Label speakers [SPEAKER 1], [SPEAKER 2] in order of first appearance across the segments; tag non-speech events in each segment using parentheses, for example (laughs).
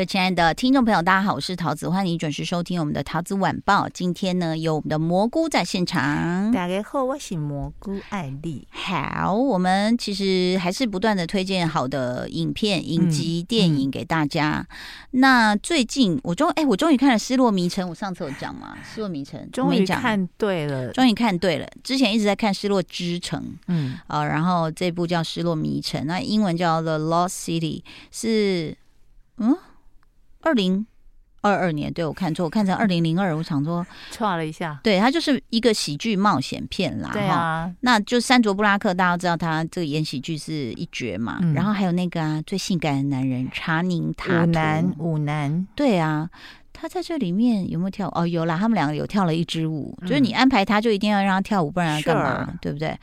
[SPEAKER 1] 各位亲爱的听众朋友，大家好，我是桃子，欢迎你准时收听我们的桃子晚报。今天呢，有我们的蘑菇在现场。
[SPEAKER 2] 大家好，我是蘑菇艾丽。
[SPEAKER 1] 好，我们其实还是不断的推荐好的影片、影集、电影给大家。嗯嗯、那最近我终哎，我终于看了《失落迷城》，我上次有讲嘛，《失落迷城》
[SPEAKER 2] 终于看对了，
[SPEAKER 1] 终于看对了。之前一直在看《失落之城》，嗯啊，然后这部叫《失落迷城》，那英文叫《The Lost City》，是嗯。二零二二年，对，我看错，我看成二零零二，我想说
[SPEAKER 2] 错了一下。
[SPEAKER 1] 对，它就是一个喜剧冒险片啦。
[SPEAKER 2] 对啊，
[SPEAKER 1] 那就山卓布拉克，大家知道他这个演喜剧是一绝嘛。嗯、然后还有那个啊，最性感的男人查宁塔图。
[SPEAKER 2] 舞男。
[SPEAKER 1] 对啊，他在这里面有没有跳？哦，有啦，他们两个有跳了一支舞。嗯、就是你安排他，就一定要让他跳舞，不然要干嘛.对不对？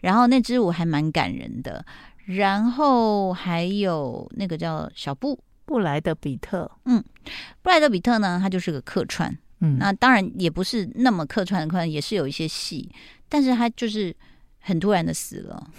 [SPEAKER 1] 然后那支舞还蛮感人的。然后还有那个叫小布。
[SPEAKER 2] 布莱德比特，
[SPEAKER 1] 嗯，布莱德比特呢，他就是个客串，嗯，那当然也不是那么客串的客串，也是有一些戏，但是他就是很突然的死了。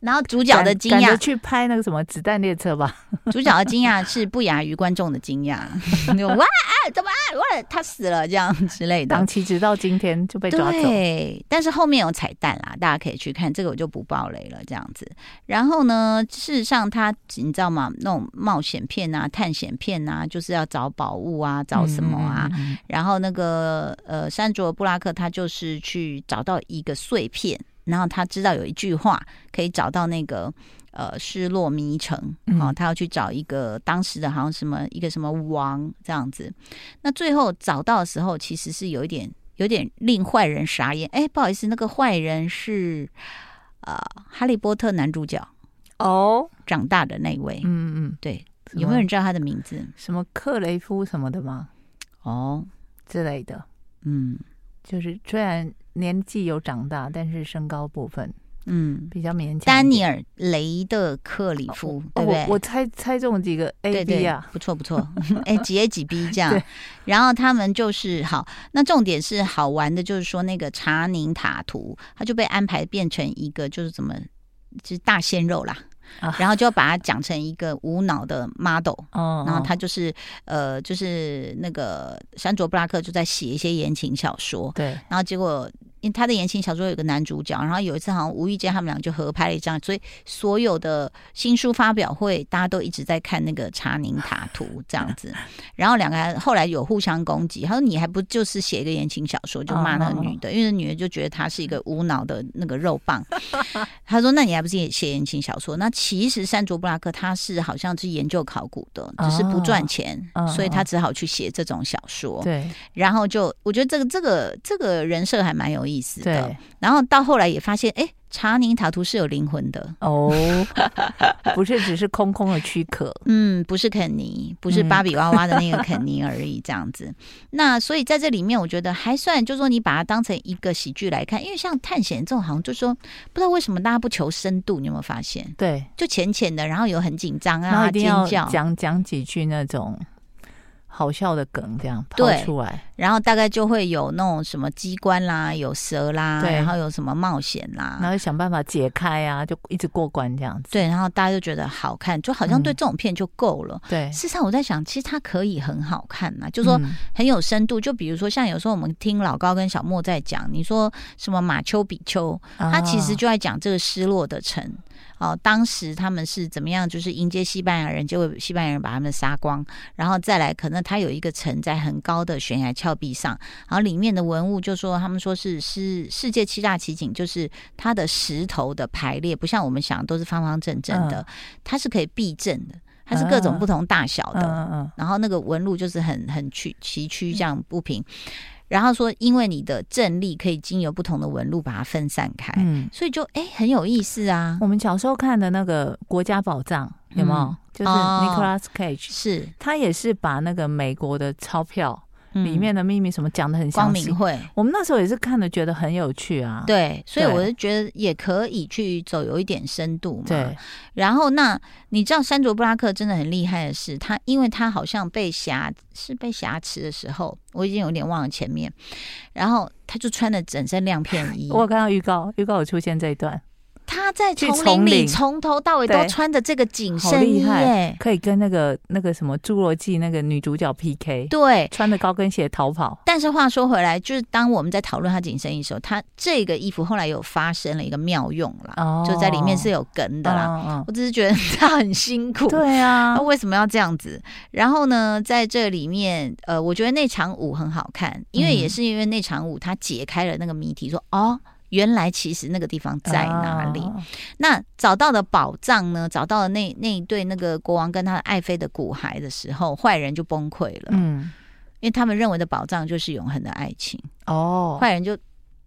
[SPEAKER 1] 然后主角的惊讶，
[SPEAKER 2] 去拍那个什么子弹列车吧。(laughs)
[SPEAKER 1] 主角的惊讶是不亚于观众的惊讶，(laughs) 哇，怎么哇，他死了这样之类的。
[SPEAKER 2] 档期直到今天就被抓走。
[SPEAKER 1] 对，但是后面有彩蛋啦，大家可以去看。这个我就不爆雷了，这样子。然后呢，事实上他你知道吗？那种冒险片啊、探险片啊，就是要找宝物啊，找什么啊？嗯嗯嗯，然后那个呃，山卓布拉克他就是去找到一个碎片。然后他知道有一句话可以找到那个呃失落迷城，好、嗯，他要去找一个当时的好像什么一个什么王这样子。那最后找到的时候，其实是有一点有点令坏人傻眼。哎，不好意思，那个坏人是呃哈利波特男主角哦，长大的那位。嗯嗯，对，有没有人知道他的名字？
[SPEAKER 2] 什么克雷夫什么的吗？哦，之类的。嗯，就是虽然。年纪有长大，但是身高部分，嗯，比较勉强。
[SPEAKER 1] 丹尼尔·雷德克里夫，哦、对不对？
[SPEAKER 2] 我，我猜猜中几个 A、
[SPEAKER 1] 对对
[SPEAKER 2] B 啊，
[SPEAKER 1] 不错不错。(laughs) 哎，几 A 几 B 这样。(laughs) 然后他们就是好，那重点是好玩的，就是说那个查宁塔图，他就被安排变成一个就是怎么，就是大鲜肉啦。然后就把它讲成一个无脑的 model，哦，然后他就是呃，就是那个山卓布拉克就在写一些言情小说，对，然后结果。因为他的言情小说有个男主角，然后有一次好像无意间他们俩就合拍了一张，所以所有的新书发表会大家都一直在看那个查宁塔图这样子，(laughs) 然后两个人后来有互相攻击，他说你还不就是写一个言情小说就骂那个女的，哦、因为那女的就觉得他是一个无脑的那个肉棒，(laughs) 他说那你还不是也写言情小说？那其实山卓布拉克他是好像是研究考古的，只是不赚钱，哦、所以他只好去写这种小说。对，然后就我觉得这个这个这个人设还蛮有意思的，对，然后到后来也发现，哎，查宁塔图是有灵魂的。哦，(laughs)
[SPEAKER 2] 不是只是空空的躯壳，
[SPEAKER 1] 嗯，不是肯尼，不是芭比娃娃的那个肯尼而已，这样子。嗯、(laughs) 那所以在这里面，我觉得还算，就是说你把它当成一个喜剧来看，因为像探险这种，好像就是说不知道为什么大家不求深度，你有没有发现？对，就浅浅的，然后有很紧张啊，尖叫，
[SPEAKER 2] 讲讲几句那种。好笑的梗这样抛出来，
[SPEAKER 1] 然后大概就会有那种什么机关啦，有蛇啦，然后有什么冒险啦，
[SPEAKER 2] 然后想办法解开啊，就一直过关这样子。
[SPEAKER 1] 对，然后大家就觉得好看，就好像对这种片就够了。嗯、对，事实上我在想，其实它可以很好看呐，就说很有深度。就比如说像有时候我们听老高跟小莫在讲，你说什么马丘比丘，他其实就在讲这个失落的城。哦，当时他们是怎么样？就是迎接西班牙人，结果西班牙人把他们杀光，然后再来，可能他有一个城在很高的悬崖峭壁上，然后里面的文物就说他们说是是世界七大奇景，就是它的石头的排列不像我们想的都是方方正正的，它是可以避震的，它是各种不同大小的，然后那个纹路就是很很曲崎岖这样不平。然后说，因为你的正力可以经由不同的纹路把它分散开，嗯，所以就哎很有意思啊。
[SPEAKER 2] 我们小时候看的那个《国家宝藏》有没有？嗯、就是 Nicolas Cage，、哦、
[SPEAKER 1] 是。
[SPEAKER 2] 他也是把那个美国的钞票，里面的秘密什么讲的很
[SPEAKER 1] 光明会，
[SPEAKER 2] 我们那时候也是看的觉得很有趣啊。
[SPEAKER 1] 对，所以我就觉得也可以去走有一点深度嘛。
[SPEAKER 2] 对。
[SPEAKER 1] 然后那你知道山卓布拉克真的很厉害的是，他因为他好像被挟是被挟持的时候，我已经有点忘了前面，然后他就穿了整身亮片衣。(laughs)
[SPEAKER 2] 我有看到预告，预告有出现这一段。
[SPEAKER 1] 他在丛林里从头到尾都穿着这个紧身衣，哎，
[SPEAKER 2] 可以跟那个那个什么《侏罗纪》那个女主角 PK。
[SPEAKER 1] 对，
[SPEAKER 2] 穿着高跟鞋逃跑。
[SPEAKER 1] 但是话说回来，就是当我们在讨论他紧身衣的时候，他这个衣服后来有发生了一个妙用啦，哦、就在里面是有梗的啦。哦哦、我只是觉得他很辛苦，
[SPEAKER 2] 对啊，
[SPEAKER 1] 他为什么要这样子？然后呢，在这里面，呃，我觉得那场舞很好看，因为也是因为那场舞，他解开了那个谜题，说哦。原来其实那个地方在哪里？哦、那找到的宝藏呢？找到了那那一对那个国王跟他的爱妃的骨骸的时候，坏人就崩溃了。嗯，因为他们认为的宝藏就是永恒的爱情。哦，坏人就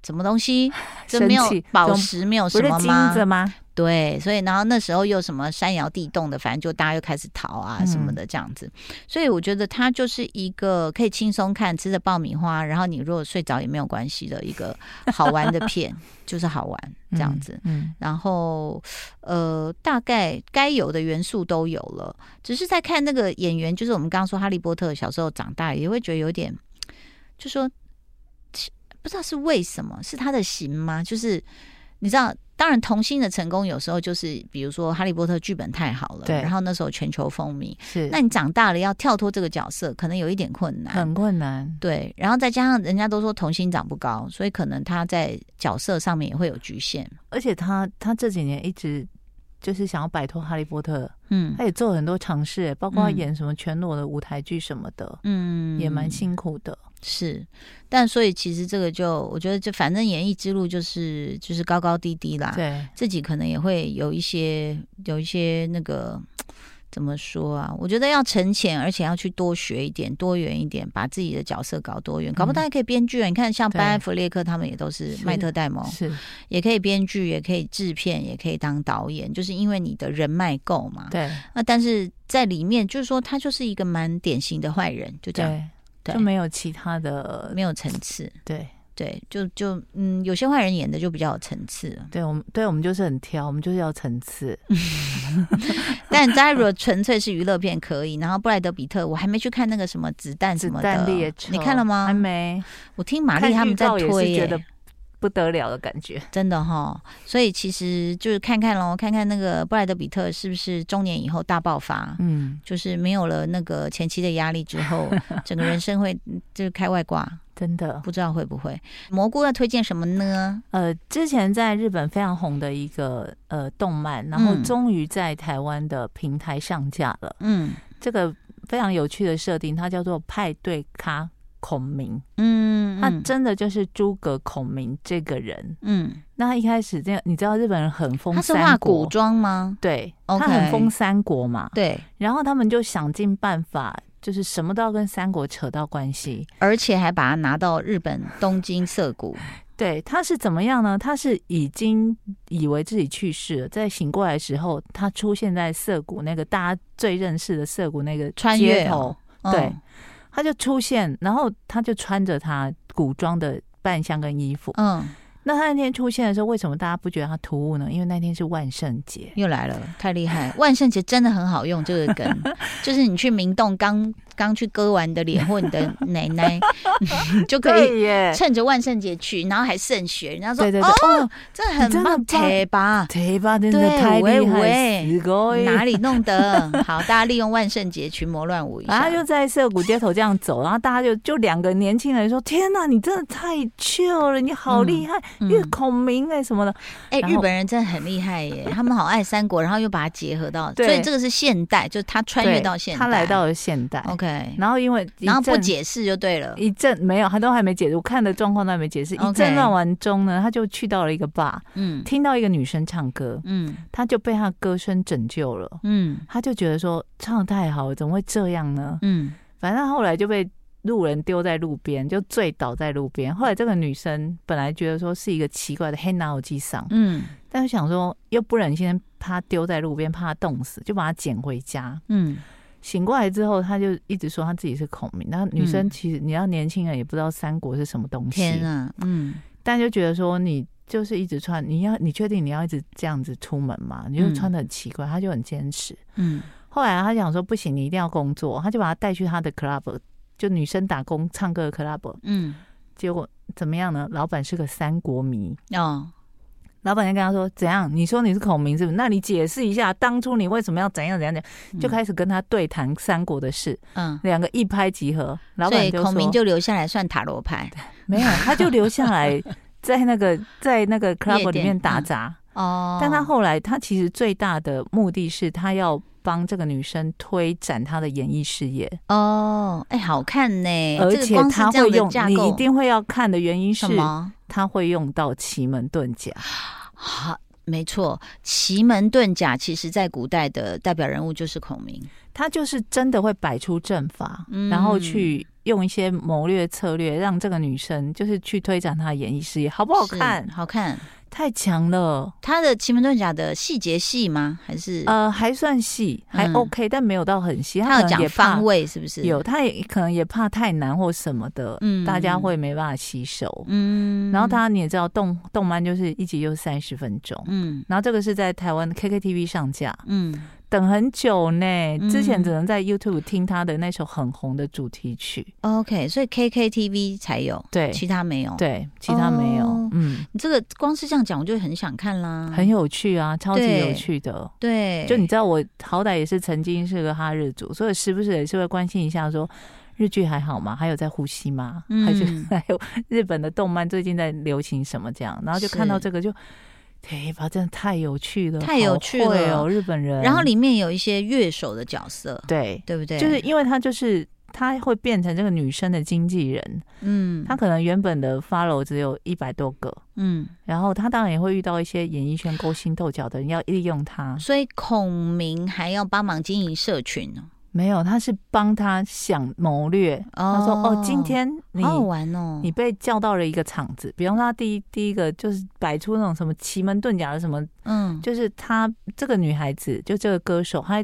[SPEAKER 1] 什么东西？这没有宝石，没有什
[SPEAKER 2] 么吗？
[SPEAKER 1] 对，所以然后那时候又什么山摇地动的，反正就大家又开始逃啊什么的这样子。嗯、所以我觉得它就是一个可以轻松看，吃着爆米花，然后你如果睡着也没有关系的一个好玩的片，就是好玩 (laughs) 这样子。嗯，嗯然后呃，大概该有的元素都有了，只是在看那个演员，就是我们刚刚说哈利波特小时候长大，也会觉得有点，就说不知道是为什么，是他的型吗？就是你知道。当然，童星的成功有时候就是，比如说《哈利波特》剧本太好了，对，然后那时候全球风靡。是，那你长大了要跳脱这个角色，可能有一点困难，
[SPEAKER 2] 很困难。
[SPEAKER 1] 对，然后再加上人家都说童星长不高，所以可能他在角色上面也会有局限。
[SPEAKER 2] 而且他他这几年一直就是想要摆脱《哈利波特》，嗯，他也做了很多尝试，包括演什么全裸的舞台剧什么的，嗯，也蛮辛苦的。
[SPEAKER 1] 是，但所以其实这个就我觉得，就反正演艺之路就是就是高高低低啦。对，自己可能也会有一些有一些那个怎么说啊？我觉得要沉潜，而且要去多学一点，多元一点，把自己的角色搞多元，搞不好他也可以编剧啊。嗯、你看，像班艾弗列克他们也都是麦特戴蒙，是也可以编剧，也可以制片，也可以当导演，就是因为你的人脉够嘛。对，那但是在里面，就是说他就是一个蛮典型的坏人，就这样。
[SPEAKER 2] 就没有其他的，
[SPEAKER 1] 没有层次。
[SPEAKER 2] 对
[SPEAKER 1] 对，就就嗯，有些坏人演的就比较有层次。
[SPEAKER 2] 对我们，对我们就是很挑，我们就是要层次。(laughs)
[SPEAKER 1] 但大家如果纯粹是娱乐片可以，然后布莱德比特，我还没去看那个什么子弹什么的，你看了吗？
[SPEAKER 2] 还没。
[SPEAKER 1] 我听玛丽他们在推耶。
[SPEAKER 2] 不得了的感觉，
[SPEAKER 1] 真的哈，所以其实就是看看喽，看看那个布莱德比特是不是中年以后大爆发，嗯，就是没有了那个前期的压力之后，(laughs) 整个人生会就是开外挂，
[SPEAKER 2] 真的。
[SPEAKER 1] 不知道会不会。蘑菇要推荐什么呢？
[SPEAKER 2] 呃，之前在日本非常红的一个呃动漫，然后终于在台湾的平台上架了，嗯，这个非常有趣的设定，它叫做派对咖。孔明，嗯，他真的就是诸葛孔明这个人，嗯，那他一开始这样，你知道日本人很疯，他是画
[SPEAKER 1] 古装吗？
[SPEAKER 2] 对，Okay. 他很疯三国嘛，
[SPEAKER 1] 对，
[SPEAKER 2] 然后他们就想尽办法，就是什么都要跟三国扯到关系，
[SPEAKER 1] 而且还把他拿到日本东京涩谷。
[SPEAKER 2] 对，他是怎么样呢？他是已经以为自己去世了，在醒过来的时候，他出现在涩谷那个大家最认识的涩谷那个街头，穿越哦，对。嗯他就出现，然后他就穿着他古装的扮相跟衣服。嗯，那他那天出现的时候，为什么大家不觉得他突兀呢？因为那天是万圣节，
[SPEAKER 1] 又来了，太厉害！万圣节真的很好用这个梗，(laughs) 就是你去明洞刚。刚去割完的脸或你的奶奶，(laughs) 就可以趁着万圣节去，然后还渗血。人家说哦，这很棒，贴吧，
[SPEAKER 2] 贴吧真的太厉害，
[SPEAKER 1] 哪里弄的？好，大家利用万圣节群魔乱舞一下。
[SPEAKER 2] 然后就在涩谷街头这样走，然后大家就就两个年轻人说：“天哪，你真的太 chill 了，你好厉害，因为孔明哎什么的。”
[SPEAKER 1] 哎，日本人真的很厉害耶，(laughs) 他们好爱三国，然后又把它结合到，所以这个是现代，就是他穿越到现代，
[SPEAKER 2] 他来到了现代。
[SPEAKER 1] OK，，
[SPEAKER 2] 然后因为
[SPEAKER 1] 然后不解释就对了，
[SPEAKER 2] 一阵没有，他都还没解释，我看的状况都还没解释。一阵乱完中呢，他就去到了一个 bar，嗯，听到一个女生唱歌，嗯，他就被她歌声拯救了，嗯，他就觉得说唱得太好了，怎么会这样呢？嗯，反正后来就被路人丢在路边，就醉倒在路边。后来这个女生本来觉得说是一个奇怪的黑脑机上，嗯，但是想说又不忍心怕丢在路边，怕他冻死，就把她捡回家，嗯。醒过来之后，她就一直说她自己是孔明。那女生其实你要年轻人也不知道三国是什么东西，
[SPEAKER 1] 天啊，嗯，
[SPEAKER 2] 但就觉得说你就是一直穿，你要你确定你要一直这样子出门吗？你就穿的很奇怪，他就很坚持。嗯，后来他想说不行，你一定要工作，他就把他带去他的 club，就女生打工唱歌的 club。嗯，结果怎么样呢？老板是个三国迷哦。老板就跟他说：“怎样？你说你是孔明是不是？那你解释一下，当初你为什么要怎样怎样讲？就开始跟他对谈三国的事。嗯，两个一拍即合。老板
[SPEAKER 1] 孔明就留下来算塔罗牌，
[SPEAKER 2] 没有，他就留下来在那个 (laughs) 在那个 club 里面打杂。哦，但他后来他其实最大的目的是他要帮这个女生推展她的演艺事业。
[SPEAKER 1] 哦，哎，好看呢，
[SPEAKER 2] 而且他会用你一定会要看的原因是什么？他会用到奇门遁甲。”
[SPEAKER 1] 好，没错，奇门遁甲其实在古代的代表人物就是孔明，
[SPEAKER 2] 他就是真的会摆出阵法，嗯、然后去用一些谋略策略，让这个女生就是去推展她的演艺事业，好不好看？
[SPEAKER 1] 好看。
[SPEAKER 2] 太强了！
[SPEAKER 1] 他的奇门遁甲的细节细吗？还是
[SPEAKER 2] 呃还算细，还 OK，、嗯、但没有到很细。
[SPEAKER 1] 他有讲方位是不是？
[SPEAKER 2] 有，他也可能也怕太难或什么的，嗯，大家会没办法吸收。嗯，然后他你也知道动动漫就是一集就三十分钟，嗯，然后这个是在台湾的 KKTV 上架，嗯。等很久呢，之前只能在 YouTube 听他的那首很红的主题曲。
[SPEAKER 1] 嗯、OK，所以 KKTV 才有，
[SPEAKER 2] 对，
[SPEAKER 1] 其他没有，
[SPEAKER 2] 对，其他没有。哦、嗯，
[SPEAKER 1] 你这个光是这样讲，我就很想看啦，
[SPEAKER 2] 很有趣啊，超级有趣的。
[SPEAKER 1] 对，
[SPEAKER 2] 就你知道，我好歹也是曾经是个哈日族，所以时不时也是会关心一下，说日剧还好吗？还有在呼吸吗？嗯、还 (laughs) 是还有日本的动漫最近在流行什么这样？然后就看到这个就。对吧？真的太有趣了，
[SPEAKER 1] 太有趣了
[SPEAKER 2] 哦！日本人，
[SPEAKER 1] 然后里面有一些乐手的角色，
[SPEAKER 2] 对
[SPEAKER 1] 对不对？
[SPEAKER 2] 就是因为他就是他会变成这个女生的经纪人，嗯，他可能原本的 follow 只有一百多个，嗯，然后他当然也会遇到一些演艺圈勾心斗角的人要利用他，
[SPEAKER 1] 所以孔明还要帮忙经营社群呢。
[SPEAKER 2] 没有，他是帮他想谋略。哦、他说：“哦，今天你
[SPEAKER 1] 好好玩哦，
[SPEAKER 2] 你被叫到了一个场子。比方说，他第一第一个就是摆出那种什么奇门遁甲的什么，嗯，就是他这个女孩子，就这个歌手，她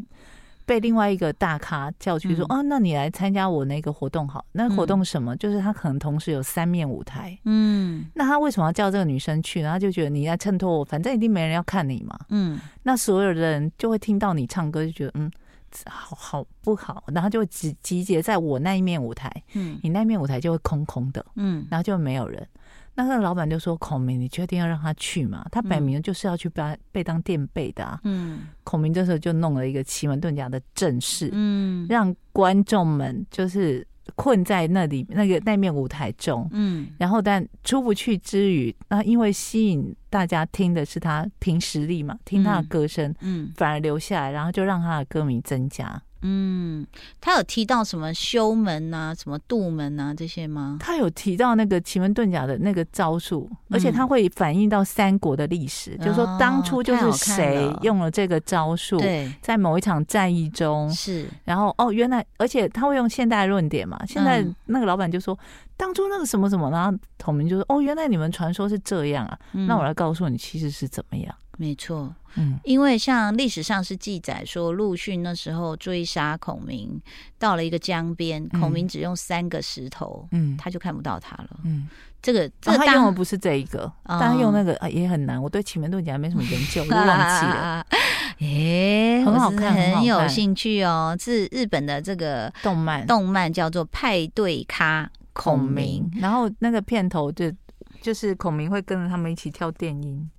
[SPEAKER 2] 被另外一个大咖叫去说：‘嗯、哦，那你来参加我那个活动好。’那活动什么？嗯、就是他可能同时有三面舞台。嗯，那他为什么要叫这个女生去呢？他就觉得你在衬托我，反正一定没人要看你嘛。嗯，那所有的人就会听到你唱歌，就觉得嗯。”好好不好，然后就集集结在我那一面舞台，嗯，你那面舞台就会空空的，嗯，然后就没有人。那个老板就说：“孔明，你确定要让他去吗？他摆明就是要去被被当垫背的啊。”嗯，孔明这时候就弄了一个奇门遁甲的阵势，嗯，让观众们就是。困在那里那个那面舞台中，嗯，然后但出不去之余，那因为吸引大家听的是他凭实力嘛，听他的歌声，嗯，反而留下来，然后就让他的歌迷增加。
[SPEAKER 1] 嗯，他有提到什么修门啊，什么渡门啊这些吗？
[SPEAKER 2] 他有提到那个奇门遁甲的那个招数，而且他会反映到三国的历史，嗯、就是说当初就是谁用了这个招数，对，在某一场战役中是，然后哦，原来，而且他会用现代论点嘛，现在那个老板就说、嗯、当初那个什么什么，然后孔明就说哦，原来你们传说是这样啊，嗯、那我来告诉你，其实是怎么样。
[SPEAKER 1] 没错，嗯，因为像历史上是记载说，陆逊那时候追杀孔明，到了一个江边，孔明只用三个石头，嗯，他就看不到他了，嗯，这个这个
[SPEAKER 2] 他用的不是这一个，但他用那个啊也很难，我对奇门遁甲没什么研究，我都忘记了，(laughs)
[SPEAKER 1] 哎，很好看，很有兴趣哦，是日本的这个
[SPEAKER 2] 动漫，
[SPEAKER 1] 动漫叫做《派对咖孔明》，
[SPEAKER 2] 然后那个片头就就是孔明会跟着他们一起跳电音。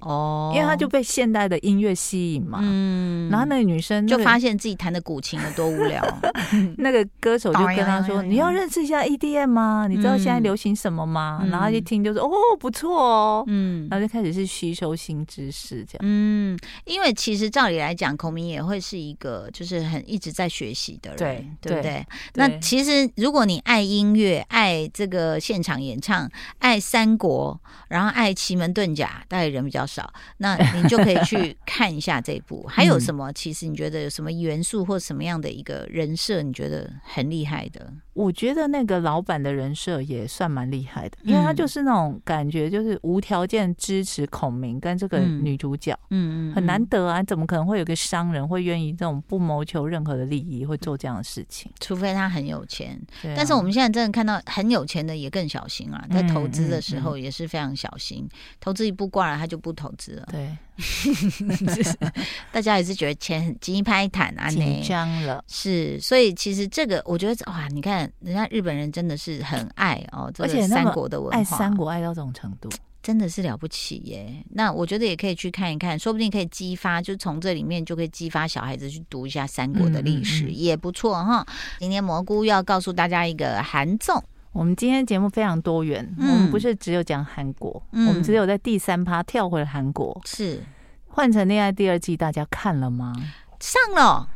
[SPEAKER 2] 哦，因为他就被现代的音乐吸引嘛，嗯，然后那个女生、那个、
[SPEAKER 1] 就发现自己弹的古琴有多无聊，(laughs)
[SPEAKER 2] 那个歌手就跟他说：“你要认识一下 EDM 吗？你知道现在流行什么吗？”嗯、然后一听就说：“哦，不错哦。”嗯，然后就开始是吸收新知识这样。
[SPEAKER 1] 嗯，因为其实照理来讲，孔明也会是一个就是很一直在学习的人，对，对不对？对，那其实如果你爱音乐、爱这个现场演唱、爱三国，然后爱奇门遁甲，大概人比较少，那你就可以去 (laughs) 看一下这一部。还有什么？其实你觉得有什么元素或什么样的一个人设，你觉得很厉害的？
[SPEAKER 2] 我觉得那个老板的人设也算蛮厉害的，因为他就是那种感觉，就是无条件支持孔明跟这个女主角，嗯嗯，很难得啊，怎么可能会有个商人会愿意这种不谋求任何的利益会做这样的事情？
[SPEAKER 1] 除非他很有钱。但是我们现在真的看到很有钱的也更小心啊，在投资的时候也是非常小心，投资一步挂了他就不投资了。
[SPEAKER 2] 对，(laughs)
[SPEAKER 1] 大家也是觉得钱很紧拍坦啊，
[SPEAKER 2] 紧张了。
[SPEAKER 1] 是，所以其实这个我觉得哇，你看。人家日本人真的是很爱哦，这个三国的文化，
[SPEAKER 2] 爱三国爱到这种程度，
[SPEAKER 1] 真的是了不起耶。那我觉得也可以去看一看，说不定可以激发，就从这里面就可以激发小孩子去读一下三国的历史，嗯嗯嗯也不错哈。今天蘑菇要告诉大家一个韩综，
[SPEAKER 2] 我们今天节目非常多元，嗯、我们不是只有讲韩国，嗯、我们只有在第三趴跳回了韩国，
[SPEAKER 1] 是。
[SPEAKER 2] 换成恋爱第二季，大家看了吗？
[SPEAKER 1] 上了，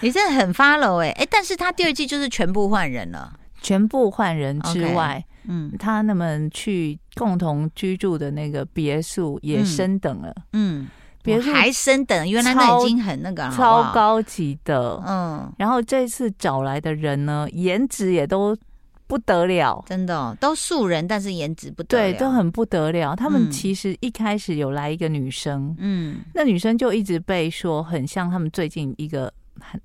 [SPEAKER 1] 你真的很 follow 哎哎，但是他第二季就是全部换人了，
[SPEAKER 2] 全部换人之外，嗯，他那么去共同居住的那个别墅也升等了，嗯，
[SPEAKER 1] 别墅还升等，原来那已经很那个了，
[SPEAKER 2] 超高级的，嗯，然后这次找来的人呢，颜值也都。不得了，
[SPEAKER 1] 真的、哦、都素人，但是颜值不得了，
[SPEAKER 2] 对，都很不得了。他们其实一开始有来一个女生，嗯，那女生就一直被说很像他们最近一个很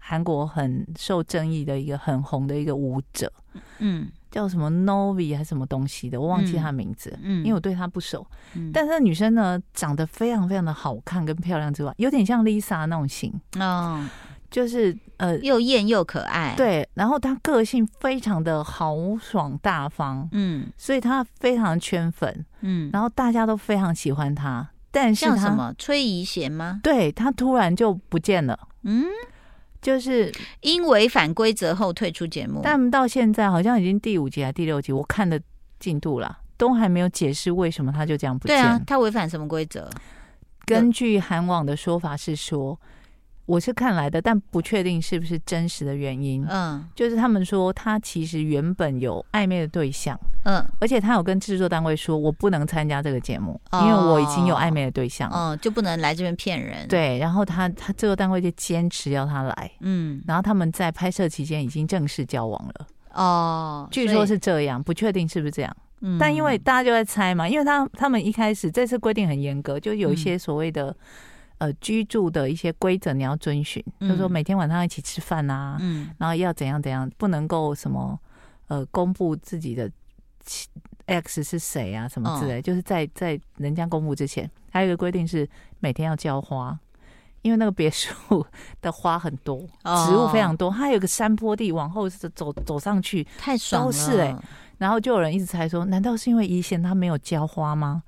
[SPEAKER 2] 韩国很受争议的一个很红的一个舞者，嗯，叫什么 Novi 还是什么东西的，我忘记她名字，嗯，因为我对她不熟。嗯、但是那女生呢，长得非常非常的好看跟漂亮之外，有点像 Lisa 那种型，哦。就是呃，
[SPEAKER 1] 又艳又可爱，
[SPEAKER 2] 对，然后她个性非常的豪爽大方，嗯，所以她非常圈粉，嗯，然后大家都非常喜欢她，但是像
[SPEAKER 1] 什么崔怡贤吗？
[SPEAKER 2] 对，她突然就不见了，嗯，就是
[SPEAKER 1] 因违反规则后退出节目，
[SPEAKER 2] 但到现在好像已经第五集还是第六集，我看的进度了，都还没有解释为什么他就这样不见。对
[SPEAKER 1] 啊，他违反什么规则？
[SPEAKER 2] 根据韩网的说法是说。我是看来的，但不确定是不是真实的原因。嗯，就是他们说他其实原本有暧昧的对象，嗯，而且他有跟制作单位说，我不能参加这个节目，哦、因为我已经有暧昧的对象，
[SPEAKER 1] 嗯，就不能来这边骗人。
[SPEAKER 2] 对，然后他他制作单位就坚持要他来，嗯，然后他们在拍摄期间已经正式交往了。哦，据说是这样，不确定是不是这样。嗯，但因为大家就在猜嘛，因为他他们一开始这次规定很严格，就有一些所谓的。嗯呃，居住的一些规则你要遵循，嗯、就是说每天晚上一起吃饭啊，嗯，然后要怎样怎样，不能够什么呃公布自己的 X 是谁啊，什么之类，哦、就是在在人家公布之前，还有一个规定是每天要浇花，因为那个别墅的花很多，哦、植物非常多，它有个山坡地，往后是走走上去，
[SPEAKER 1] 太爽了，
[SPEAKER 2] 都是哎。然后就有人一直猜说，难道是因为怡贤他没有浇花吗？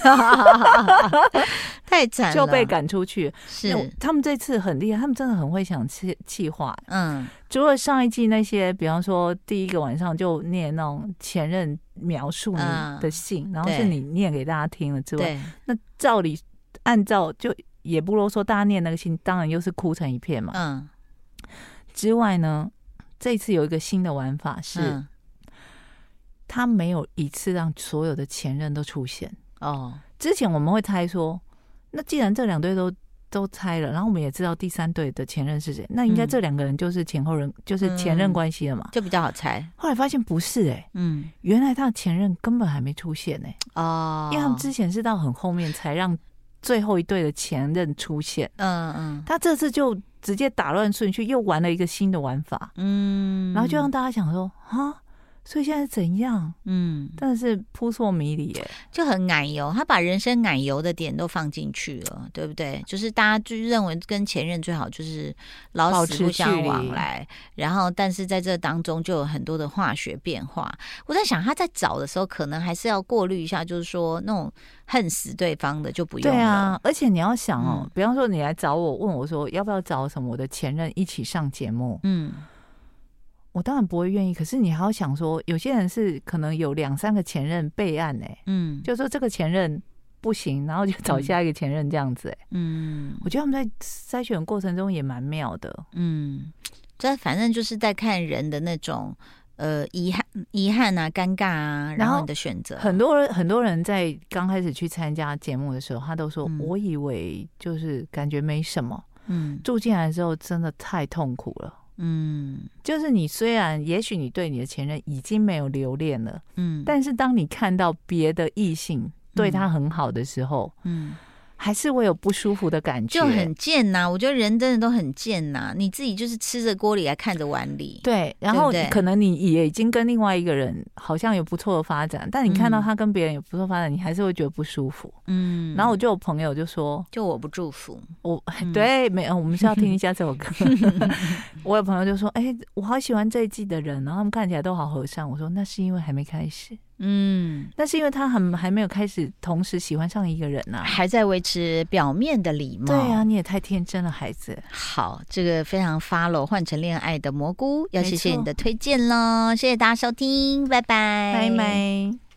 [SPEAKER 2] (laughs)
[SPEAKER 1] 太惨了，
[SPEAKER 2] 就被赶出去。是他们这次很厉害，他们真的很会想气气话。嗯，除了上一季那些，比方说第一个晚上就念那种前任描述你的信，嗯、然后是你念给大家听了之外，那照理按照就也不啰嗦，大家念那个信，当然又是哭成一片嘛。嗯，之外呢，这次有一个新的玩法是。嗯他没有一次让所有的前任都出现。哦。之前我们会猜说，那既然这两对都都猜了，然后我们也知道第三对的前任是谁，那应该这两个人就是前后人，嗯、就是前任关系了嘛，
[SPEAKER 1] 就比较好猜。
[SPEAKER 2] 后来发现不是哎、欸，嗯，原来他的前任根本还没出现呢、欸、哦，因为他们之前是到很后面才让最后一对的前任出现，嗯嗯，他这次就直接打乱顺序，又玩了一个新的玩法，嗯，然后就让大家想说哈。所以现在怎样？嗯，但是扑朔迷离耶，
[SPEAKER 1] 就很奶油。他把人生奶油的点都放进去了，对不对？就是大家就认为跟前任最好就是老死不相往来，然后但是在这当中就有很多的化学变化。我在想他在找的时候，可能还是要过滤一下，就是说那种恨死对方的就不用了。
[SPEAKER 2] 对啊，而且你要想哦，嗯、比方说你来找我，问我说要不要找什么我的前任一起上节目？嗯。我当然不会愿意，可是你还要想说，有些人是可能有两三个前任备案哎，嗯，就说这个前任不行，然后就找下一个前任这样子哎，嗯，我觉得他们在筛选过程中也蛮妙的，
[SPEAKER 1] 嗯，这反正就是在看人的那种呃遗憾、遗憾啊、尴尬啊，然后你的选择。
[SPEAKER 2] 很多人很多人在刚开始去参加节目的时候，他都说，我以为就是感觉没什么，嗯，住进来之后真的太痛苦了。嗯，就是你虽然也许你对你的前任已经没有留恋了，嗯，但是当你看到别的异性对他很好的时候，嗯。嗯还是会有不舒服的感觉，
[SPEAKER 1] 就很贱呐！我觉得人真的都很贱呐。你自己就是吃着锅里，还看着碗里。
[SPEAKER 2] 对，然后可能你也已经跟另外一个人好像有不错的发展，但你看到他跟别人有不错发展，你还是会觉得不舒服。嗯。然后我就有朋友就说：“
[SPEAKER 1] 就我不祝福
[SPEAKER 2] 我。”对，没有，我们是要听一下这首歌。(laughs) (laughs) 我有朋友就说：“哎，我好喜欢这一季的人，然后他们看起来都好和善。”我说：“那是因为还没开始。”嗯，但是因为他很还没有开始同时喜欢上一个人呢、啊，
[SPEAKER 1] 还在维持表面的礼貌。
[SPEAKER 2] 对啊，你也太天真了，孩子。
[SPEAKER 1] 好，这个非常 follow 换成恋爱的蘑菇，要谢谢你的推荐喽，谢谢大家收听，拜拜，
[SPEAKER 2] 拜拜。